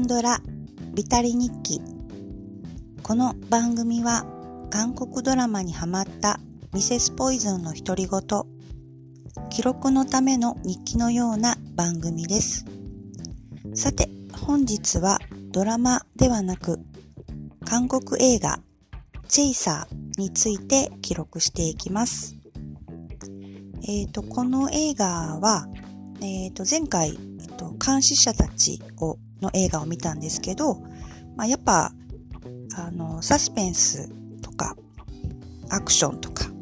韓ドラビタリ日記。この番組は韓国ドラマにハマったミセスポイズンの独り言記録のための日記のような番組です。さて本日はドラマではなく韓国映画チェイサーについて記録していきます。えっ、ー、とこの映画はえっ、ー、と前回、えっと、監視者たちをの映画を見たんですけど、まあ、やっぱ、あの、サスペンスとか、アクションとか、やっ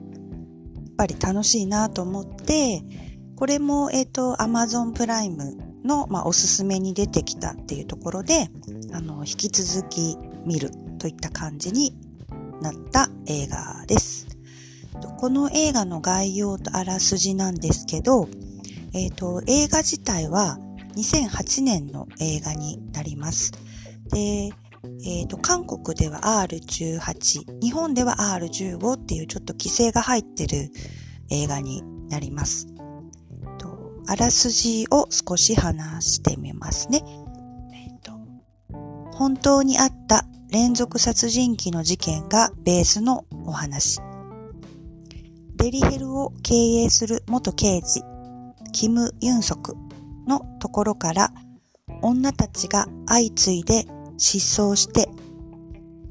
ぱり楽しいなと思って、これも、えっ、ー、と、Amazon プライムの、まあ、おすすめに出てきたっていうところで、あの、引き続き見るといった感じになった映画です。この映画の概要とあらすじなんですけど、えっ、ー、と、映画自体は2008年の映画になります。で、えっ、ー、と、韓国では R18、日本では R15 っていうちょっと規制が入ってる映画になります。とあらすじを少し話してみますね。え、ー、と、本当にあった連続殺人鬼の事件がベースのお話。デリヘルを経営する元刑事、キム・ユンソクのところから女たちが相次いで失踪して、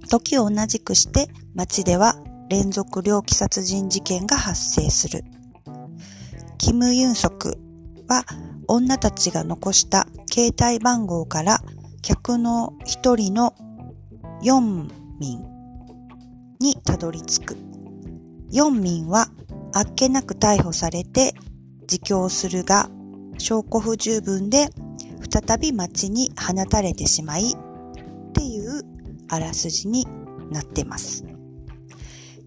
時を同じくして街では連続猟奇殺人事件が発生する。キム・ユンソクは女たちが残した携帯番号から客の一人のヨンミンにたどり着く。ヨンミンはあっけなく逮捕されて自供するが証拠不十分で再び町に放たれてしまいっていうあらすじになってます。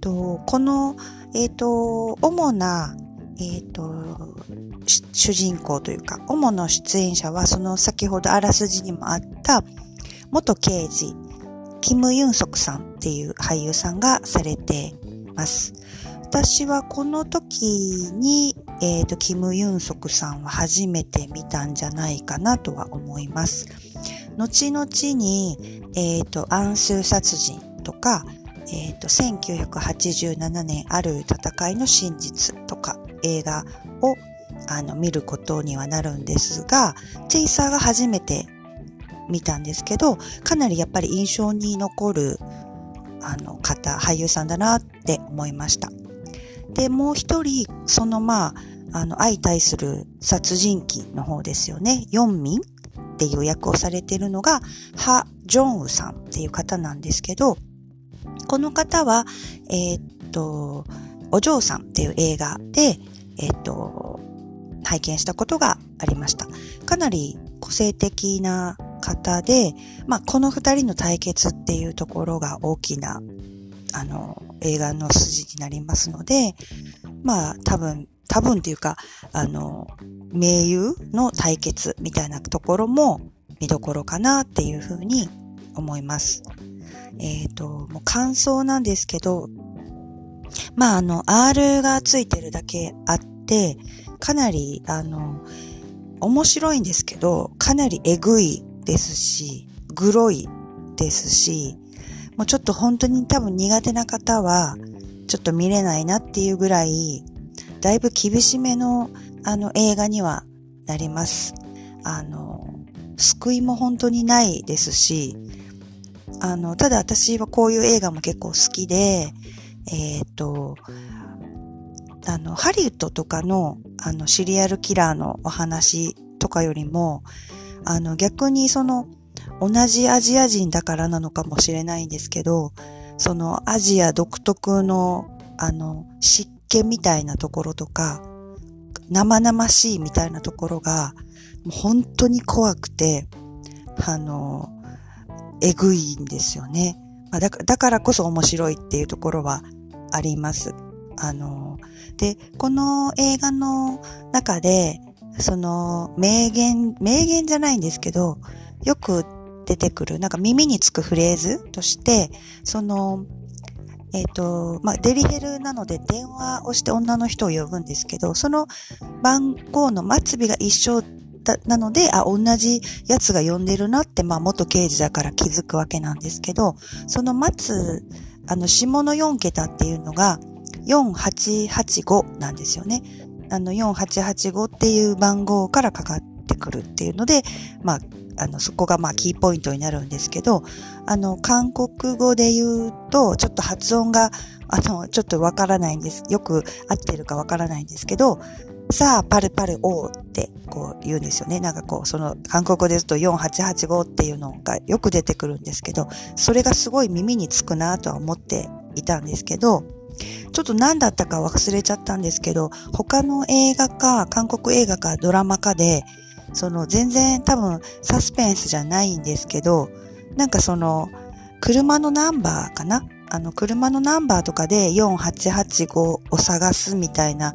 とこの、えっ、ー、と、主な、えっ、ー、と、主人公というか、主な出演者はその先ほどあらすじにもあった元刑事、キム・ユンソクさんっていう俳優さんがされてます。私はこの時に、えっ、ー、と、キム・ユンソクさんは初めて見たんじゃないかなとは思います。後々に、えっ、ー、と、暗数殺人とか、えっ、ー、と、1987年ある戦いの真実とか映画をあの見ることにはなるんですが、チェイサーが初めて見たんですけど、かなりやっぱり印象に残るあの方、俳優さんだなって思いました。で、もう一人、そのまあ、あの、相対する殺人鬼の方ですよね。ヨンミンっていう役をされているのが、ハ・ジョンウさんっていう方なんですけど、この方は、えー、っと、お嬢さんっていう映画で、えー、っと、拝見したことがありました。かなり個性的な方で、まあ、この二人の対決っていうところが大きなあの、映画の筋になりますので、まあ、多分、多分っていうか、あの、名優の対決みたいなところも見どころかなっていうふうに思います。えっ、ー、と、もう感想なんですけど、まあ、あの、R がついてるだけあって、かなり、あの、面白いんですけど、かなりえぐいですし、グロいですし、もうちょっと本当に多分苦手な方は、ちょっと見れないなっていうぐらい、だいぶ厳しめの、あの、映画にはなります。あの、救いも本当にないですし、あの、ただ私はこういう映画も結構好きで、えっ、ー、と、あの、ハリウッドとかの、あの、シリアルキラーのお話とかよりも、あの、逆にその、同じアジア人だからなのかもしれないんですけど、そのアジア独特の、あの、湿気みたいなところとか、生々しいみたいなところが、もう本当に怖くて、あの、えぐいんですよね。まあ、だだからこそ面白いっていうところはあります。あの、で、この映画の中で、その、名言、名言じゃないんですけど、よく出てくる、なんか耳につくフレーズとして、その、えっ、ー、と、まあ、デリヘルなので電話をして女の人を呼ぶんですけど、その番号の末尾が一緒だなので、あ、同じやつが呼んでるなって、まあ元刑事だから気づくわけなんですけど、その待つ、あの、下の4桁っていうのが、4885なんですよね。あの、4885っていう番号からかかってくるっていうので、まあ、あの、そこがまあキーポイントになるんですけど、あの、韓国語で言うと、ちょっと発音が、あの、ちょっとわからないんです。よく合ってるかわからないんですけど、さあ、パルパルオーってこう言うんですよね。なんかこう、その韓国語で言うと4885っていうのがよく出てくるんですけど、それがすごい耳につくなとは思っていたんですけど、ちょっと何だったか忘れちゃったんですけど、他の映画か、韓国映画かドラマかで、その全然多分サスペンスじゃないんですけど、なんかその、車のナンバーかな？あの、車のナンバーとかで4885を探すみたいな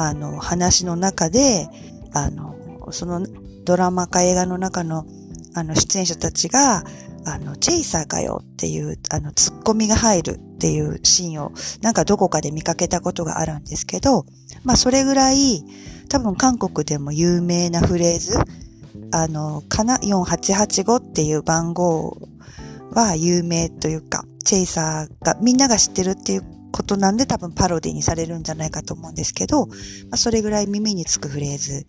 あの、話の中で、あの、そのドラマか映画の中の、あの、出演者たちが、あの、チェイサーかよっていう、あの、ツッコミが入るっていうシーンを、なんかどこかで見かけたことがあるんですけど、まあ、それぐらい、多分韓国でも有名なフレーズ、あの、かな、4885っていう番号は有名というか、チェイサーが、みんなが知ってるっていうことなんで多分パロディにされるんじゃないかと思うんですけど、まあ、それぐらい耳につくフレーズ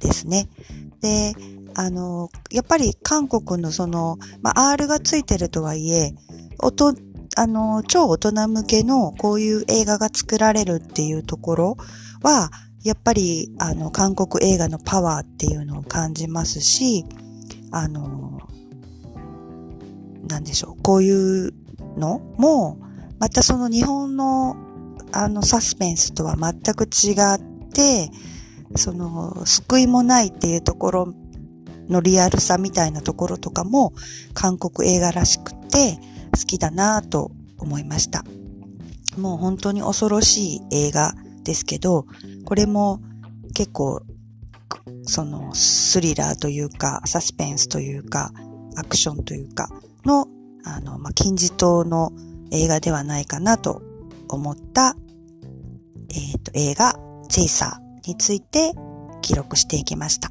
ですね。で、あの、やっぱり韓国のその、まあ、R がついてるとはいえ、音、あの、超大人向けのこういう映画が作られるっていうところは、やっぱり、あの、韓国映画のパワーっていうのを感じますし、あの、なんでしょう、こういうのも、またその日本のあのサスペンスとは全く違って、その救いもないっていうところのリアルさみたいなところとかも韓国映画らしくて好きだなと思いました。もう本当に恐ろしい映画ですけど、これも結構そのスリラーというかサスペンスというかアクションというかのあの、まあ、金字塔の映画ではないかなと思った、えっ、ー、と、映画、チェイサーについて記録していきました。